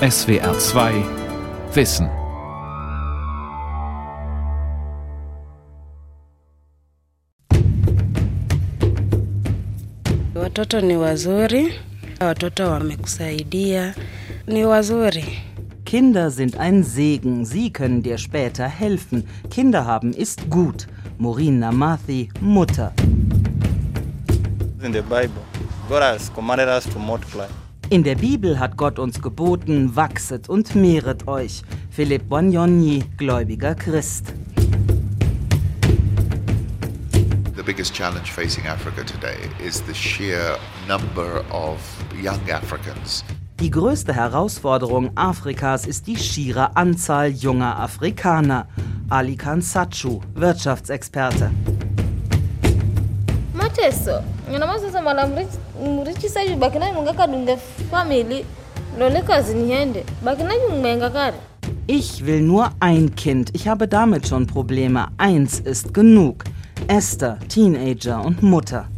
SWR 2 Wissen. Watoto ni wazuri, watoto wamekusaidia, ni wazuri. Kinder sind ein Segen, sie können dir später helfen. Kinder haben ist gut. Maureen Namathi, Mutter. In the Bible, God has commanded us to multiply. In der Bibel hat Gott uns geboten, wachset und mehret euch. Philipp Bognoni, gläubiger Christ. The biggest challenge facing Africa today is the sheer number of young Africans. Die größte Herausforderung Afrikas ist die schiere Anzahl junger Afrikaner. Ali Khan Sachu, Wirtschaftsexperte. mateso ngina sasa mala mrichi saji bakina mungaka dunge family lole kazi niende bakina mwenga kare Ich will nur ein Kind. Ich habe damit schon Probleme. Eins ist genug. Esther, Teenager und Mutter.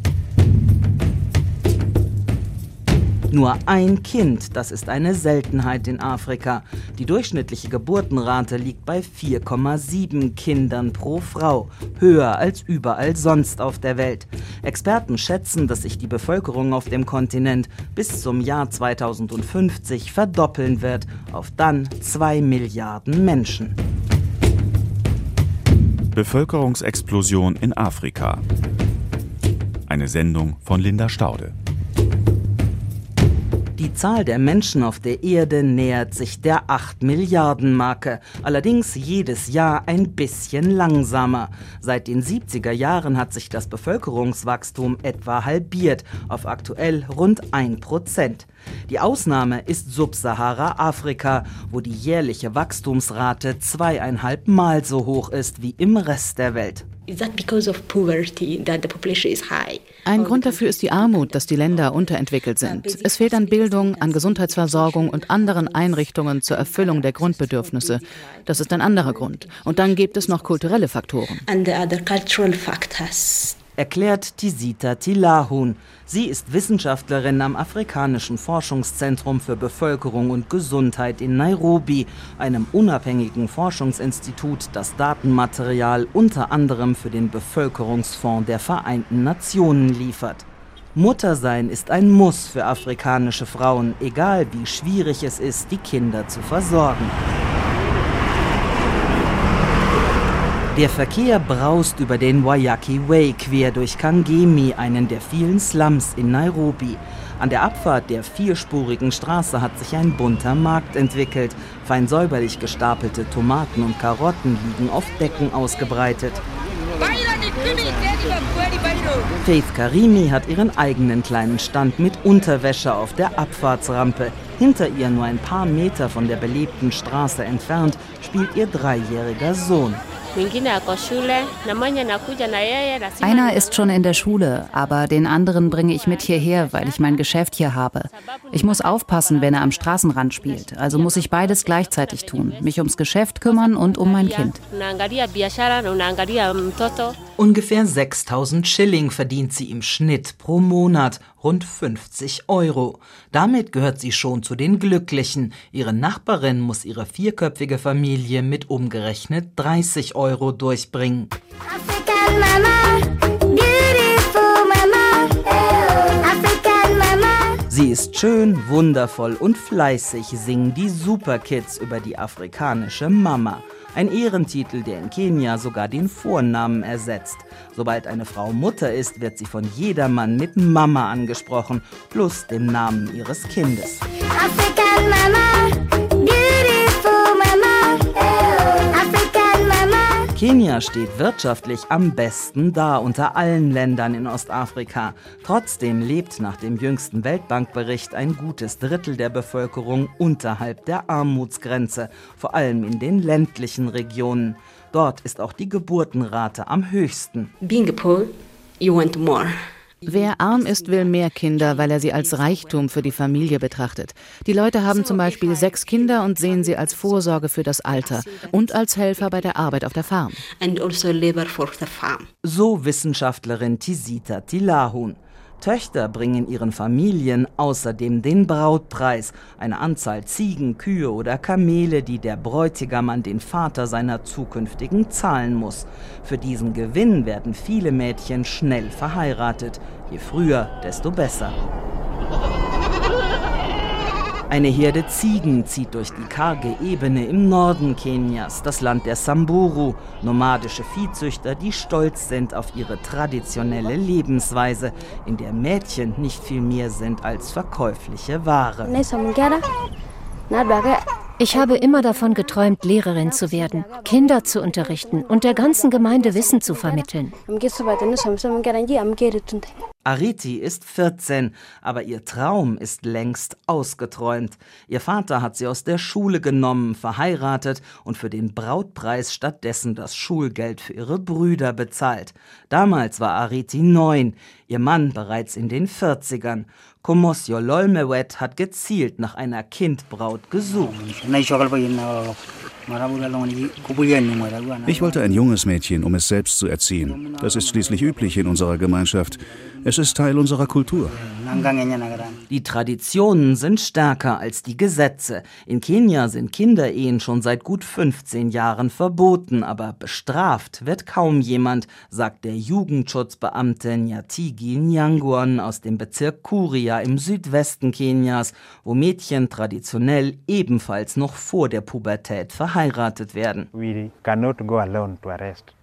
Nur ein Kind, das ist eine Seltenheit in Afrika. Die durchschnittliche Geburtenrate liegt bei 4,7 Kindern pro Frau, höher als überall sonst auf der Welt. Experten schätzen, dass sich die Bevölkerung auf dem Kontinent bis zum Jahr 2050 verdoppeln wird auf dann 2 Milliarden Menschen. Bevölkerungsexplosion in Afrika. Eine Sendung von Linda Staude. Die Zahl der Menschen auf der Erde nähert sich der 8 Milliarden Marke, allerdings jedes Jahr ein bisschen langsamer. Seit den 70er Jahren hat sich das Bevölkerungswachstum etwa halbiert auf aktuell rund 1 Prozent. Die Ausnahme ist Subsahara-Afrika, wo die jährliche Wachstumsrate zweieinhalb Mal so hoch ist wie im Rest der Welt. Ein Grund dafür ist die Armut, dass die Länder unterentwickelt sind. Es fehlt an Bildung, an Gesundheitsversorgung und anderen Einrichtungen zur Erfüllung der Grundbedürfnisse. Das ist ein anderer Grund. Und dann gibt es noch kulturelle Faktoren. Erklärt Tisita Tilahun. Sie ist Wissenschaftlerin am Afrikanischen Forschungszentrum für Bevölkerung und Gesundheit in Nairobi, einem unabhängigen Forschungsinstitut, das Datenmaterial unter anderem für den Bevölkerungsfonds der Vereinten Nationen liefert. Muttersein ist ein Muss für afrikanische Frauen, egal wie schwierig es ist, die Kinder zu versorgen. Der Verkehr braust über den Wayaki Way quer durch Kangemi, einen der vielen Slums in Nairobi. An der Abfahrt der vierspurigen Straße hat sich ein bunter Markt entwickelt. Fein säuberlich gestapelte Tomaten und Karotten liegen auf Decken ausgebreitet. Faith Karimi hat ihren eigenen kleinen Stand mit Unterwäsche auf der Abfahrtsrampe. Hinter ihr, nur ein paar Meter von der belebten Straße entfernt, spielt ihr dreijähriger Sohn. Einer ist schon in der Schule, aber den anderen bringe ich mit hierher, weil ich mein Geschäft hier habe. Ich muss aufpassen, wenn er am Straßenrand spielt. Also muss ich beides gleichzeitig tun. Mich ums Geschäft kümmern und um mein Kind. Ungefähr 6000 Schilling verdient sie im Schnitt pro Monat, rund 50 Euro. Damit gehört sie schon zu den Glücklichen. Ihre Nachbarin muss ihre vierköpfige Familie mit umgerechnet 30 Euro durchbringen. African Mama, beautiful Mama, African Mama. Sie ist schön, wundervoll und fleißig, singen die Superkids über die afrikanische Mama. Ein Ehrentitel, der in Kenia sogar den Vornamen ersetzt. Sobald eine Frau Mutter ist, wird sie von jedermann mit Mama angesprochen, plus dem Namen ihres Kindes. African Mama, Kenia steht wirtschaftlich am besten da unter allen Ländern in Ostafrika. Trotzdem lebt nach dem jüngsten Weltbankbericht ein gutes Drittel der Bevölkerung unterhalb der Armutsgrenze, vor allem in den ländlichen Regionen. Dort ist auch die Geburtenrate am höchsten. Being poor, you want more. Wer arm ist, will mehr Kinder, weil er sie als Reichtum für die Familie betrachtet. Die Leute haben zum Beispiel sechs Kinder und sehen sie als Vorsorge für das Alter und als Helfer bei der Arbeit auf der Farm. And also labor for the farm. So Wissenschaftlerin Tisita Tilahun. Töchter bringen ihren Familien außerdem den Brautpreis, eine Anzahl Ziegen, Kühe oder Kamele, die der Bräutigam an den Vater seiner zukünftigen zahlen muss. Für diesen Gewinn werden viele Mädchen schnell verheiratet. Je früher, desto besser. Eine Herde Ziegen zieht durch die karge Ebene im Norden Kenias, das Land der Samburu, nomadische Viehzüchter, die stolz sind auf ihre traditionelle Lebensweise, in der Mädchen nicht viel mehr sind als verkäufliche Ware. Ich habe immer davon geträumt, Lehrerin zu werden, Kinder zu unterrichten und der ganzen Gemeinde Wissen zu vermitteln. Ariti ist 14, aber ihr Traum ist längst ausgeträumt. Ihr Vater hat sie aus der Schule genommen, verheiratet und für den Brautpreis stattdessen das Schulgeld für ihre Brüder bezahlt. Damals war Ariti neun, ihr Mann bereits in den 40ern. Komosio Lolmewet hat gezielt nach einer Kindbraut gesucht. Ich wollte ein junges Mädchen, um es selbst zu erziehen. Das ist schließlich üblich in unserer Gemeinschaft. Es ist Teil unserer Kultur. Die Traditionen sind stärker als die Gesetze. In Kenia sind Kinderehen schon seit gut 15 Jahren verboten, aber bestraft wird kaum jemand, sagt der Jugendschutzbeamte Nyatigi Nyangwon aus dem Bezirk Kuria im Südwesten Kenias, wo Mädchen traditionell ebenfalls noch vor der Pubertät verheiratet werden.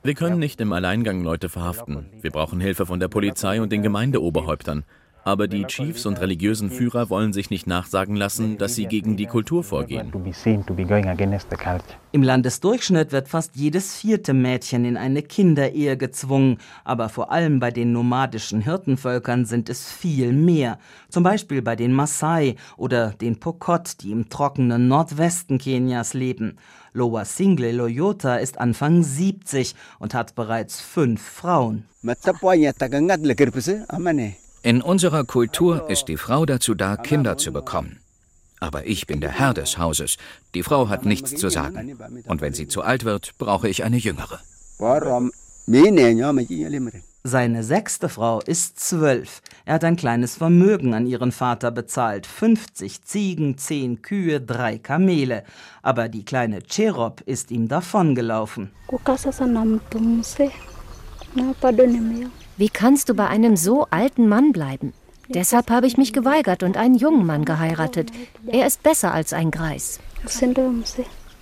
Wir können nicht im Alleingang Leute verhaften. Wir brauchen Hilfe von der Polizei und den Gemeindeoberhäuptern. Aber die Chiefs und religiösen Führer wollen sich nicht nachsagen lassen, dass sie gegen die Kultur vorgehen. Im Landesdurchschnitt wird fast jedes vierte Mädchen in eine Kinderehe gezwungen, aber vor allem bei den nomadischen Hirtenvölkern sind es viel mehr. Zum Beispiel bei den Maasai oder den Pokot, die im trockenen Nordwesten Kenias leben. Loa Single Loyota ist Anfang 70 und hat bereits fünf Frauen. In unserer Kultur ist die Frau dazu da, Kinder zu bekommen. Aber ich bin der Herr des Hauses. Die Frau hat nichts zu sagen. Und wenn sie zu alt wird, brauche ich eine jüngere. Seine sechste Frau ist zwölf. Er hat ein kleines Vermögen an ihren Vater bezahlt. 50 Ziegen, 10 Kühe, drei Kamele. Aber die kleine Cherop ist ihm davongelaufen. Wie kannst du bei einem so alten Mann bleiben? Deshalb habe ich mich geweigert und einen jungen Mann geheiratet. Er ist besser als ein Greis.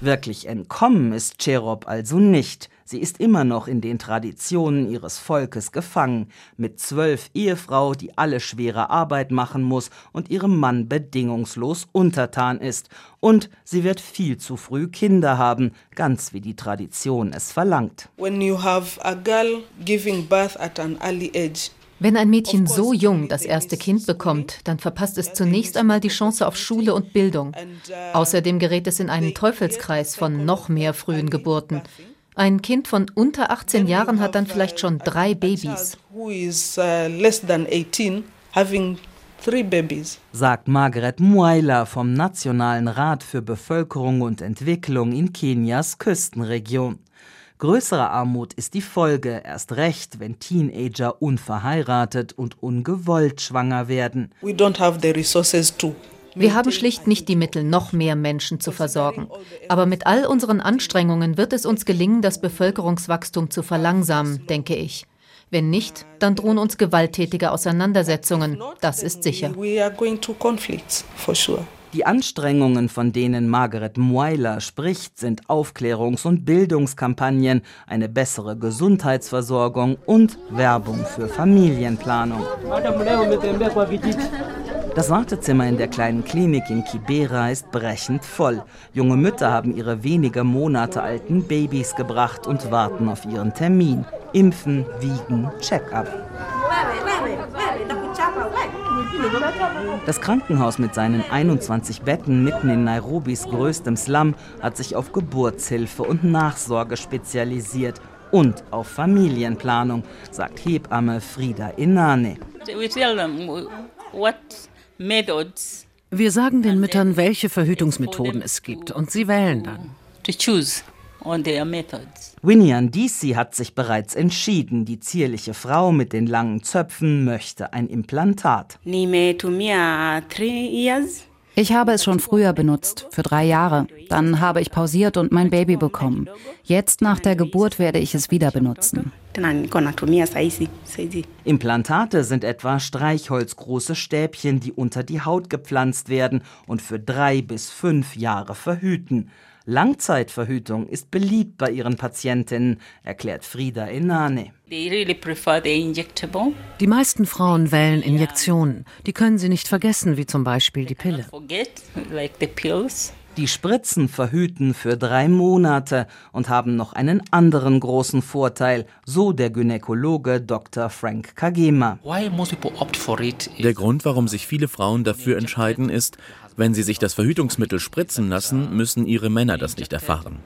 Wirklich entkommen ist Cherop also nicht. Sie ist immer noch in den Traditionen ihres Volkes gefangen, mit zwölf Ehefrau, die alle schwere Arbeit machen muss und ihrem Mann bedingungslos untertan ist. Und sie wird viel zu früh Kinder haben, ganz wie die Tradition es verlangt. When you have a girl giving birth at an early age, Wenn ein Mädchen so jung das erste Kind bekommt, dann verpasst es zunächst einmal die Chance auf Schule und Bildung. Außerdem gerät es in einen Teufelskreis von noch mehr frühen Geburten. Ein Kind von unter 18 Jahren hat dann vielleicht schon drei Babys. uh, less than 18 having three babies. sagt Margaret Muaila vom Nationalen Rat für Bevölkerung und Entwicklung in Kenias Küstenregion. Größere Armut ist die Folge, erst recht, wenn Teenager unverheiratet und ungewollt schwanger werden. We don't have the resources to Wir haben schlicht nicht die Mittel, noch mehr Menschen zu versorgen. Aber mit all unseren Anstrengungen wird es uns gelingen, das Bevölkerungswachstum zu verlangsamen, denke ich. Wenn nicht, dann drohen uns gewalttätige Auseinandersetzungen. Das ist sicher. We are going to conflicts for sure. Die Anstrengungen, von denen Margaret Muaila spricht, sind Aufklärungs- und Bildungskampagnen, eine bessere Gesundheitsversorgung und Werbung für Familienplanung. Das Wartezimmer in der kleinen Klinik in Kibera ist brechend voll. Junge Mütter haben ihre wenige Monate alten Babys gebracht und warten auf ihren Termin. Impfen, wiegen, Check-up. Das Krankenhaus mit seinen 21 Betten mitten in Nairobis größtem Slum hat sich auf Geburtshilfe und Nachsorge spezialisiert und auf Familienplanung, sagt Hebamme Frieda Inane. Wir sagen den Müttern, welche Verhütungsmethoden es gibt und sie wählen dann. to choose on their methods. Winnie Andisi hat sich bereits entschieden. Die zierliche Frau mit den langen Zöpfen möchte ein Implantat. Ich habe es schon früher benutzt, für drei Jahre. Dann habe ich pausiert und mein Baby bekommen. Jetzt nach der Geburt werde ich es wieder benutzen. Implantate sind etwa streichholzgroße Stäbchen, die unter die Haut gepflanzt werden und für drei bis fünf Jahre verhüten. Langzeitverhütung ist beliebt bei ihren Patientinnen, erklärt Frieda Enane. They really prefer the injectable. Die meisten Frauen wählen Injektionen. Die können sie nicht vergessen, wie zum Beispiel die Pille. Die Spritzen verhüten für drei Monate und haben noch einen anderen großen Vorteil, so der Gynäkologe Dr. Frank Kagema. Der Grund, warum sich viele Frauen dafür entscheiden, ist, wenn sie sich das Verhütungsmittel spritzen lassen, müssen ihre Männer das nicht erfahren.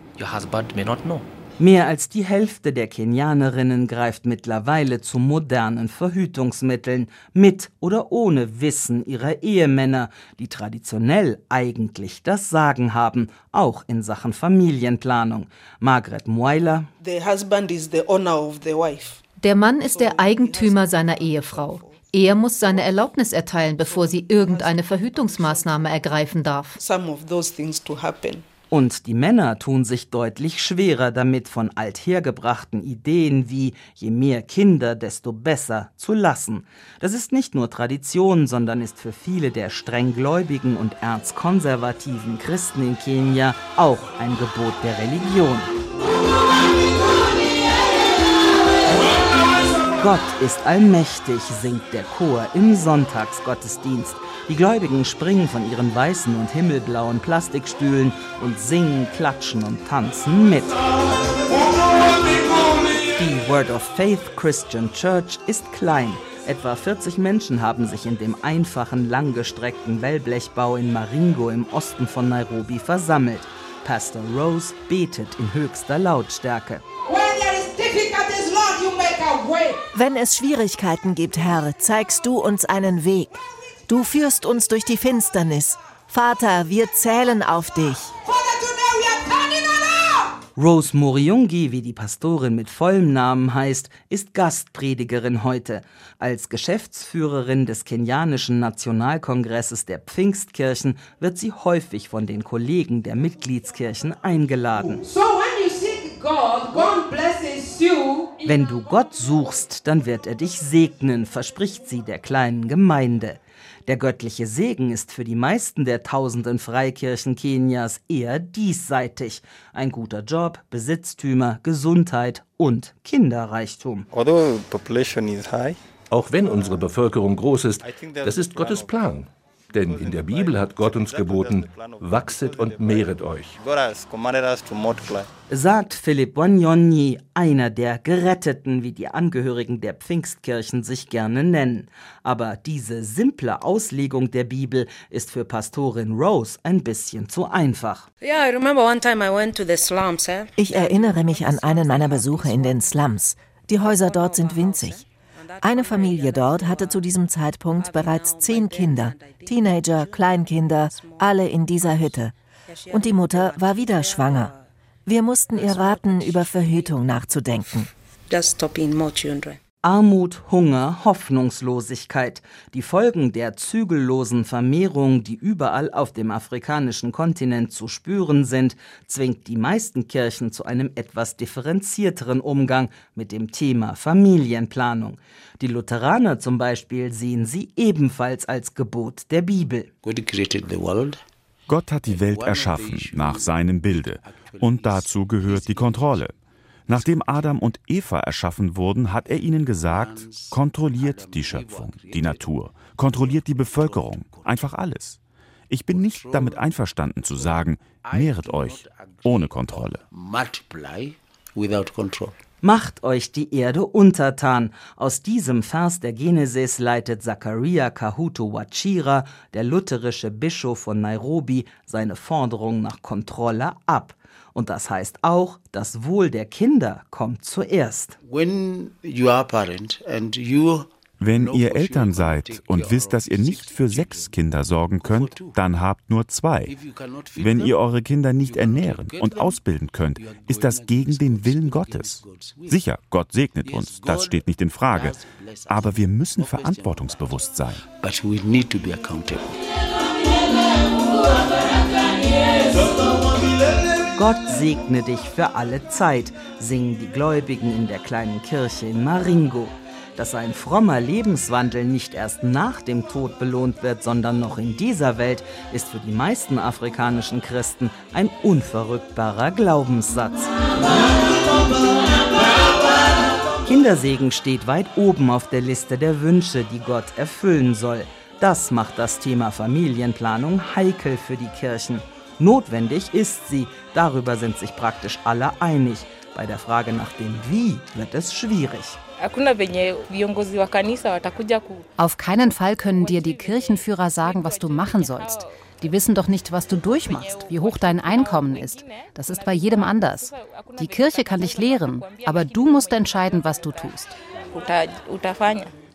Mehr als die Hälfte der Kenianerinnen greift mittlerweile zu modernen Verhütungsmitteln, mit oder ohne Wissen ihrer Ehemänner, die traditionell eigentlich das Sagen haben, auch in Sachen Familienplanung. Margret Moiler, The husband is the owner of the wife. Der Mann ist der Eigentümer seiner Ehefrau. Er muss seine Erlaubnis erteilen, bevor sie irgendeine Verhütungsmaßnahme ergreifen darf. Some of those things to happen. Und die Männer tun sich deutlich schwerer damit, von althergebrachten Ideen wie je mehr Kinder, desto besser zu lassen. Das ist nicht nur Tradition, sondern ist für viele der strenggläubigen und erzkonservativen Christen in Kenia auch ein Gebot der Religion. Gott ist allmächtig, singt der Chor im Sonntagsgottesdienst. Die Gläubigen springen von ihren weißen und himmelblauen Plastikstühlen und singen, klatschen und tanzen mit. Die Word of Faith Christian Church ist klein. Etwa 40 Menschen haben sich in dem einfachen, langgestreckten Wellblechbau in Maringo im Osten von Nairobi versammelt. Pastor Rose betet in höchster Lautstärke. Wenn es Schwierigkeiten gibt, Herr, zeigst du uns einen Weg. Du führst uns durch die Finsternis. Vater, wir zählen auf dich. Rose Moriungi, wie die Pastorin mit vollem Namen heißt, ist Gastpredigerin heute. Als Geschäftsführerin des kenianischen Nationalkongresses der Pfingstkirchen wird sie häufig von den Kollegen der Mitgliedskirchen eingeladen. Wenn du Gott suchst, dann wird er dich segnen, verspricht sie der kleinen Gemeinde. Der göttliche Segen ist für die meisten der tausenden Freikirchen Kenias eher diesseitig. Ein guter Job, Besitztümer, Gesundheit und Kinderreichtum. Auch wenn unsere Bevölkerung groß ist, das ist Gottes Plan. Denn in der Bibel hat Gott uns geboten, wachset und mehret euch. Sagt Philipp Wanyonyi, einer der Geretteten, wie die Angehörigen der Pfingstkirchen sich gerne nennen. Aber diese simple Auslegung der Bibel ist für Pastorin Rose ein bisschen zu einfach. Yeah, I remember one time I went to the slums. Eh? Ich erinnere mich an einen meiner Besuche in den Slums. Die Häuser dort sind winzig. Eine Familie dort hatte zu diesem Zeitpunkt bereits zehn Kinder, Teenager, Kleinkinder, alle in dieser Hütte. Und die Mutter war wieder schwanger. Wir mussten ihr raten, über Verhütung nachzudenken. Just stopping more children. Armut, Hunger, Hoffnungslosigkeit. Die Folgen der zügellosen Vermehrung, die überall auf dem afrikanischen Kontinent zu spüren sind, zwingt die meisten Kirchen zu einem etwas differenzierteren Umgang mit dem Thema Familienplanung. Die Lutheraner zum Beispiel sehen sie ebenfalls als Gebot der Bibel. Gott hat die Welt erschaffen nach seinem Bilde. Und dazu gehört die Kontrolle. Nachdem Adam und Eva erschaffen wurden, hat er ihnen gesagt, kontrolliert die Schöpfung, die Natur, kontrolliert die Bevölkerung, einfach alles. Ich bin nicht damit einverstanden zu sagen, mehret euch ohne Kontrolle. Macht euch die Erde untertan. Aus diesem Vers der Genesis leitet Zachariah Kahuto Wachira, der lutherische Bischof von Nairobi, seine Forderung nach Kontrolle ab. Und das heißt auch, das Wohl der Kinder kommt zuerst. When you are a parent and you Wenn ihr Eltern seid und wisst, dass ihr nicht für sechs Kinder sorgen könnt, dann habt nur zwei. Wenn ihr eure Kinder nicht ernähren und ausbilden könnt, ist das gegen den Willen Gottes. Sicher, Gott segnet uns, das steht nicht in Frage. Aber wir müssen verantwortungsbewusst sein. But we need to be accountable. Gott segne dich für alle Zeit, singen die Gläubigen in der kleinen Kirche in Maringo. Dass ein frommer Lebenswandel nicht erst nach dem Tod belohnt wird, sondern noch in dieser Welt, ist für die meisten afrikanischen Christen ein unverrückbarer Glaubenssatz. Kindersegen steht weit oben auf der Liste der Wünsche, die Gott erfüllen soll. Das macht das Thema Familienplanung heikel für die Kirchen. Notwendig ist sie, darüber sind sich praktisch alle einig. Bei der Frage nach dem Wie wird es schwierig. Auf keinen Fall können dir die Kirchenführer sagen, was du machen sollst. Die wissen doch nicht, was du durchmachst, wie hoch dein Einkommen ist. Das ist bei jedem anders. Die Kirche kann dich lehren, aber du musst entscheiden, was du tust.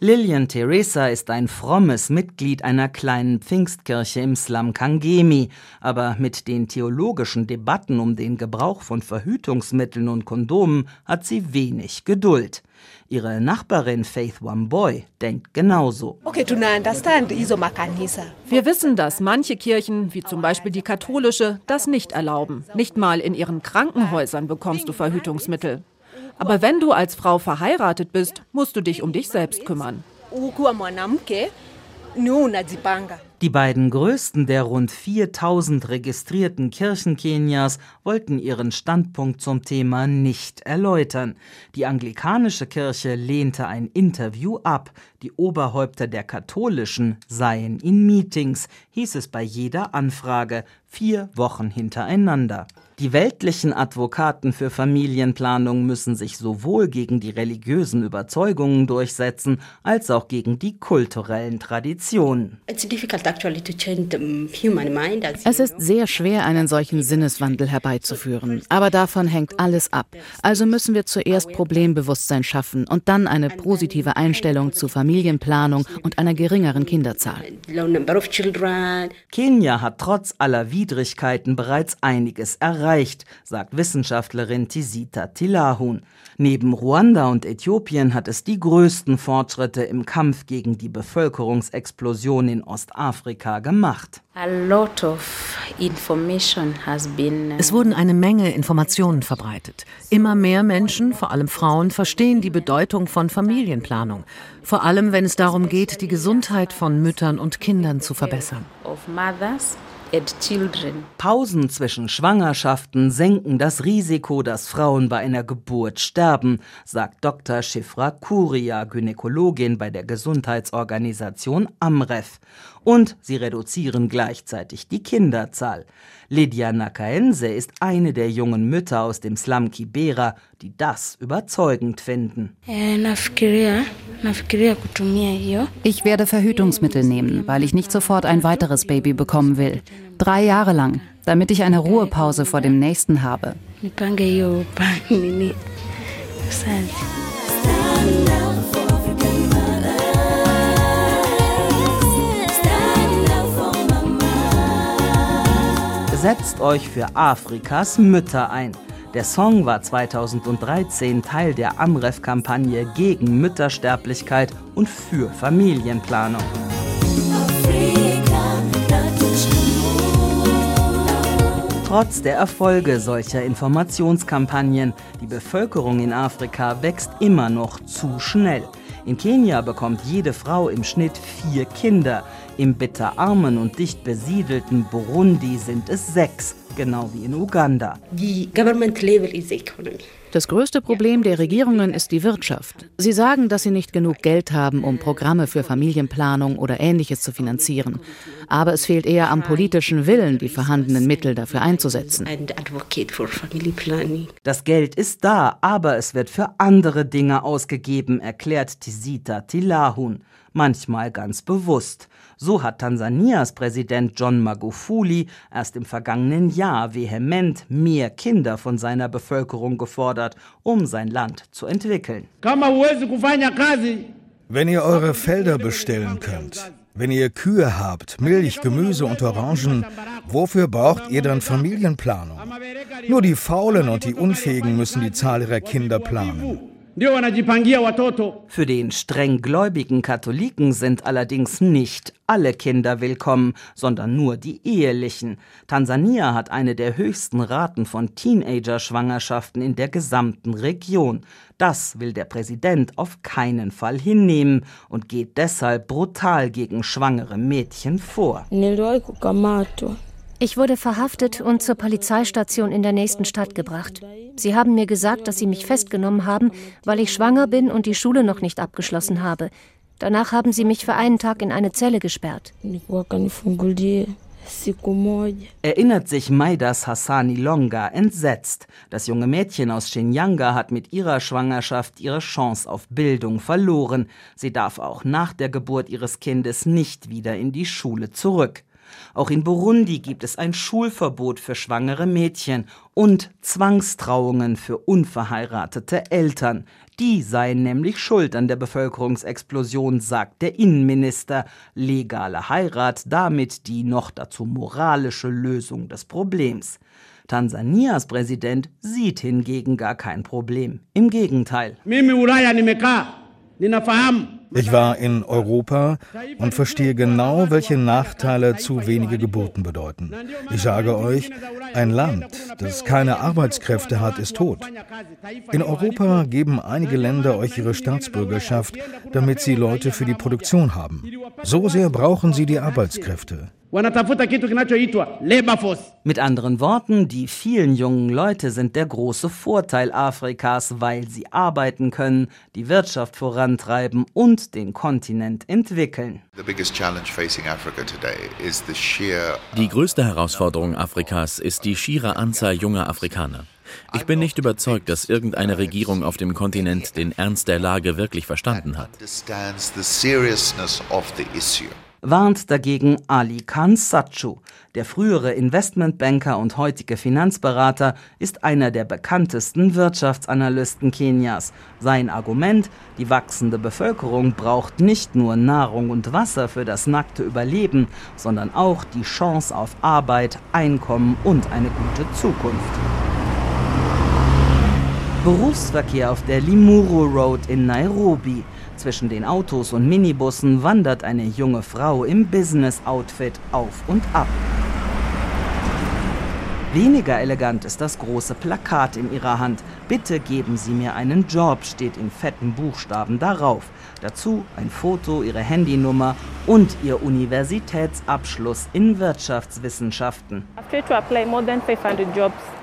Lilian Teresa ist ein frommes Mitglied einer kleinen Pfingstkirche im Slum Kangemi, aber mit den theologischen Debatten um den Gebrauch von Verhütungsmitteln und Kondomen hat sie wenig Geduld. Ihre Nachbarin Faith Wamboy denkt genauso. Wir wissen, dass manche Kirchen, wie zum Beispiel die katholische, das nicht erlauben. Nicht mal in ihren Krankenhäusern bekommst du Verhütungsmittel. Aber wenn du als Frau verheiratet bist, musst du dich um dich selbst kümmern. Die beiden größten der rund 4000 registrierten Kirchen Kenias wollten ihren Standpunkt zum Thema nicht erläutern. Die anglikanische Kirche lehnte ein Interview ab. Die Oberhäupter der katholischen seien in Meetings, hieß es bei jeder Anfrage, vier Wochen hintereinander. Die weltlichen Advokaten für Familienplanung müssen sich sowohl gegen die religiösen Überzeugungen durchsetzen, als auch gegen die kulturellen Traditionen. Es ist sehr schwer, einen solchen Sinneswandel herbeizuführen. Aber davon hängt alles ab. Also müssen wir zuerst Problembewusstsein schaffen und dann eine positive Einstellung zu Familienplanung und einer geringeren Kinderzahl. Kenia hat trotz aller Widrigkeiten bereits einiges erreicht, sagt Wissenschaftlerin Tisita Tilahun. Neben Ruanda und Äthiopien hat es die größten Fortschritte im Kampf gegen die Bevölkerungsexplosion in Ostafrika gemacht. Es wurden eine Menge Informationen verbreitet. Immer mehr Menschen, vor allem Frauen, verstehen die Bedeutung von Familienplanung. Vor allem, wenn es darum geht, die Gesundheit von Müttern und Kindern zu verbessern. Pausen zwischen Schwangerschaften senken das Risiko, dass Frauen bei einer Geburt sterben, sagt Dr. Shifra Kuria, Gynäkologin bei der Gesundheitsorganisation Amref. Und sie reduzieren gleichzeitig die Kinderzahl. Lydia Nakaense ist eine der jungen Mütter aus dem Slum Kibera, die das überzeugend finden. Ich werde Verhütungsmittel nehmen, weil ich nicht sofort ein weiteres Baby bekommen will. Drei Jahre lang, damit ich eine Ruhepause vor dem nächsten habe. Setzt euch für Afrikas Mütter ein. Der Song war 2013 Teil der Amref-Kampagne gegen Müttersterblichkeit und für Familienplanung. Trotz der Erfolge solcher Informationskampagnen, die Bevölkerung in Afrika wächst immer noch zu schnell. In Kenia bekommt jede Frau im Schnitt vier Kinder. Im bitterarmen und dicht besiedelten Burundi sind es sechs, genau wie in Uganda. Das größte Problem der Regierungen ist die Wirtschaft. Sie sagen, dass sie nicht genug Geld haben, um Programme für Familienplanung oder Ähnliches zu finanzieren. Aber es fehlt eher am politischen Willen, die vorhandenen Mittel dafür einzusetzen. Das Geld ist da, aber es wird für andere Dinge ausgegeben, erklärt Tisita Tilahun. Manchmal ganz bewusst. So hat Tansanias Präsident John Magufuli erst im vergangenen Jahr vehement mehr Kinder von seiner Bevölkerung gefordert, um sein Land zu entwickeln. Wenn ihr eure Felder bestellen könnt, wenn ihr Kühe habt, Milch, Gemüse und Orangen, wofür braucht ihr dann Familienplanung? Nur die Faulen und die Unfähigen müssen die Zahl ihrer Kinder planen. Für den streng gläubigen Katholiken sind allerdings nicht alle Kinder willkommen, sondern nur die ehelichen. Tansania hat eine der höchsten Raten von Teenager-Schwangerschaften in der gesamten Region. Das will der Präsident auf keinen Fall hinnehmen und geht deshalb brutal gegen schwangere Mädchen vor. Ich wurde verhaftet und zur Polizeistation in der nächsten Stadt gebracht. Sie haben mir gesagt, dass sie mich festgenommen haben, weil ich schwanger bin und die Schule noch nicht abgeschlossen habe. Danach haben sie mich für einen Tag in eine Zelle gesperrt. Erinnert sich Maidas Hassani Longa entsetzt. Das junge Mädchen aus Shinyanga hat mit ihrer Schwangerschaft ihre Chance auf Bildung verloren. Sie darf auch nach der Geburt ihres Kindes nicht wieder in die Schule zurück. Auch in Burundi gibt es ein Schulverbot für schwangere Mädchen und Zwangstrauungen für unverheiratete Eltern. Die seien nämlich schuld an der Bevölkerungsexplosion, sagt der Innenminister. Legale Heirat damit die noch dazu moralische Lösung des Problems. Tansanias Präsident sieht hingegen gar kein Problem. Im Gegenteil. Ich war in Europa und verstehe genau, welche Nachteile zu wenige Geburten bedeuten. Ich sage euch, ein Land, das keine Arbeitskräfte hat, ist tot. In Europa geben einige Länder euch ihre Staatsbürgerschaft, damit sie Leute für die Produktion haben. So sehr brauchen sie die Arbeitskräfte. Mit anderen Worten, die vielen jungen Leute sind der große Vorteil Afrikas, weil sie arbeiten können, die Wirtschaft vorantreiben und den Kontinent entwickeln. Die größte Herausforderung Afrikas ist die schiere Anzahl junger Afrikaner. Ich bin nicht überzeugt, dass irgendeine Regierung auf dem Kontinent den Ernst der Lage wirklich verstanden hat warnt dagegen Ali Khan Sachu. Der frühere Investmentbanker und heutige Finanzberater ist einer der bekanntesten Wirtschaftsanalysten Kenias. Sein Argument, die wachsende Bevölkerung braucht nicht nur Nahrung und Wasser für das nackte Überleben, sondern auch die Chance auf Arbeit, Einkommen und eine gute Zukunft. Berufsverkehr auf der Limuru Road in Nairobi. Zwischen den Autos und Minibussen wandert eine junge Frau im Business-Outfit auf und ab. Weniger elegant ist das große Plakat in ihrer Hand. Bitte geben Sie mir einen Job, steht in fetten Buchstaben darauf. Dazu ein Foto, ihre Handynummer und ihr Universitätsabschluss in Wirtschaftswissenschaften.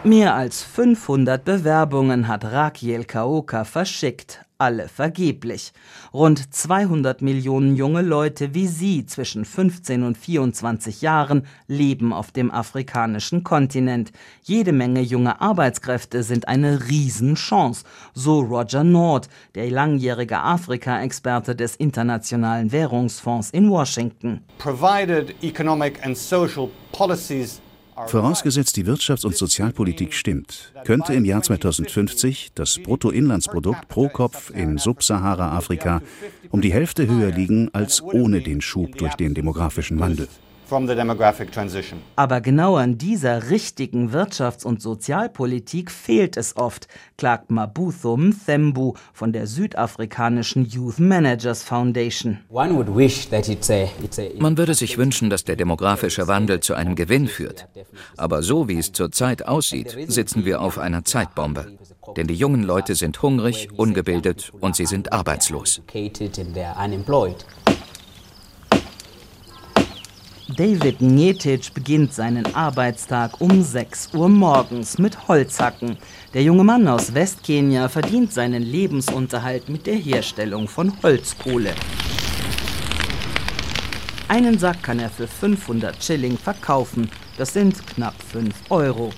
Mehr als 500 Bewerbungen hat Rakiel Kaoka verschickt alle vergeblich. Rund 200 Millionen junge Leute wie sie zwischen 15 und 24 Jahren leben auf dem afrikanischen Kontinent. Jede Menge junge Arbeitskräfte sind eine Riesenchance, so Roger Nord, der langjährige Afrika-Experte des Internationalen Währungsfonds in Washington. Provided economic and social policies Vorausgesetzt die Wirtschafts- und Sozialpolitik stimmt, könnte im Jahr 2050 das Bruttoinlandsprodukt pro Kopf in Subsahara-Afrika um die Hälfte höher liegen als ohne den Schub durch den demografischen Wandel. Aber genau an dieser richtigen Wirtschafts- und Sozialpolitik fehlt es oft, klagt Mabutho Mthembu von der südafrikanischen Youth Managers Foundation. Man würde sich wünschen, dass der demografische Wandel zu einem Gewinn führt. Aber so wie es zurzeit aussieht, sitzen wir auf einer Zeitbombe. Denn die jungen Leute sind hungrig, ungebildet und sie sind arbeitslos. David Njetic beginnt seinen Arbeitstag um 6 Uhr morgens mit Holzhacken. Der junge Mann aus Westkenia verdient seinen Lebensunterhalt mit der Herstellung von Holzkohle. Einen Sack kann er für 500 Schilling verkaufen. Das sind knapp 5 Euro.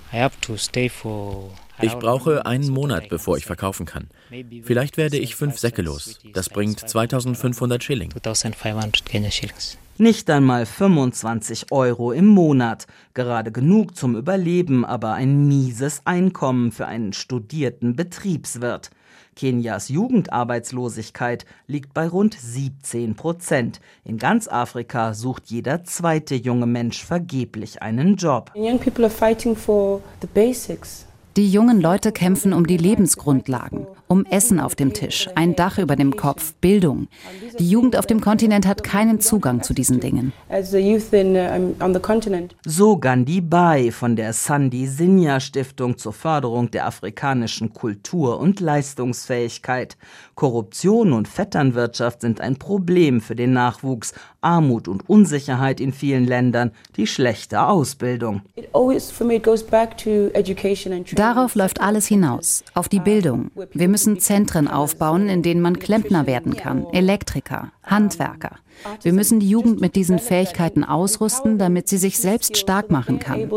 Ich brauche einen Monat, bevor ich verkaufen kann. Vielleicht werde ich fünf Säcke los. Das bringt 2500 Schilling. Nicht einmal 25 Euro im Monat. Gerade genug zum Überleben, aber ein mieses Einkommen für einen studierten Betriebswirt. Kenias Jugendarbeitslosigkeit liegt bei rund 17 Prozent. In ganz Afrika sucht jeder zweite junge Mensch vergeblich einen Job. Young people are fighting for the basics. Die jungen Leute kämpfen um die Lebensgrundlagen, um Essen auf dem Tisch, ein Dach über dem Kopf, Bildung. Die Jugend auf dem Kontinent hat keinen Zugang zu diesen Dingen. So Gandhi Bai von der Sandi Sinha Stiftung zur Förderung der afrikanischen Kultur und Leistungsfähigkeit. Korruption und Vetternwirtschaft sind ein Problem für den Nachwuchs, Armut und Unsicherheit in vielen Ländern, die schlechte Ausbildung. Darauf läuft alles hinaus, auf die Bildung. Wir müssen Zentren aufbauen, in denen man Klempner werden kann, Elektriker, Handwerker. Wir müssen die Jugend mit diesen Fähigkeiten ausrüsten, damit sie sich selbst stark machen kann.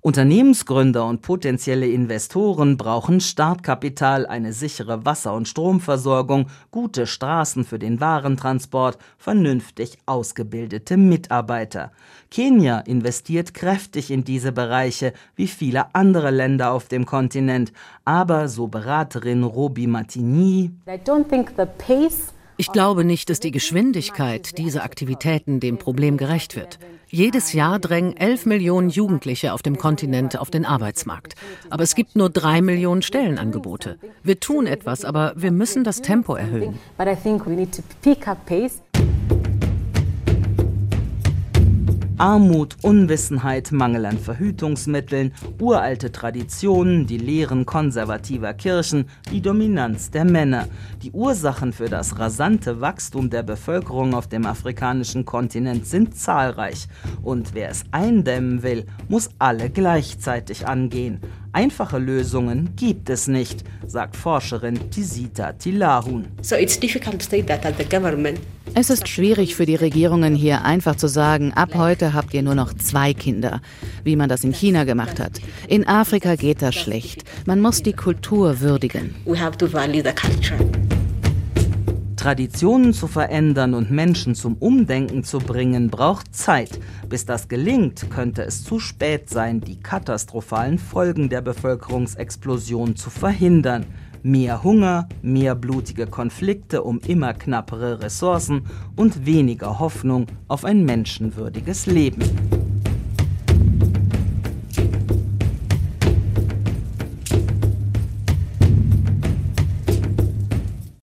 Unternehmensgründer und potenzielle Investoren brauchen Startkapital, eine sichere Wasser- und Stromversorgung, gute Straßen für den Warentransport, vernünftig ausgebildete Mitarbeiter. Kenia investiert kräftig in diese Bereiche, wie viele andere Länder auf dem Kontinent. Aber, so Beraterin Robi Martini, ich glaube nicht, dass die Geschwindigkeit dieser Aktivitäten dem Problem gerecht wird. Jedes Jahr drängen 11 Millionen Jugendliche auf dem Kontinent auf den Arbeitsmarkt. Aber es gibt nur drei Millionen Stellenangebote. Wir tun etwas, aber wir müssen das Tempo erhöhen. Armut, Unwissenheit, Mangel an Verhütungsmitteln, uralte Traditionen, die Lehren konservativer Kirchen, die Dominanz der Männer. Die Ursachen für das rasante Wachstum der Bevölkerung auf dem afrikanischen Kontinent sind zahlreich. Und wer es eindämmen will, muss alle gleichzeitig angehen. Einfache Lösungen gibt es nicht, sagt Forscherin Tisita Tilahun. So it's difficult to say that as the government es ist schwierig für die Regierungen hier einfach zu sagen, ab heute habt ihr nur noch zwei Kinder, wie man das in China gemacht hat. In Afrika geht das schlecht. Man muss die Kultur würdigen. Traditionen zu verändern und Menschen zum Umdenken zu bringen, braucht Zeit. Bis das gelingt, könnte es zu spät sein, die katastrophalen Folgen der Bevölkerungsexplosion zu verhindern. Mehr Hunger, mehr blutige Konflikte um immer knappere Ressourcen und weniger Hoffnung auf ein menschenwürdiges Leben.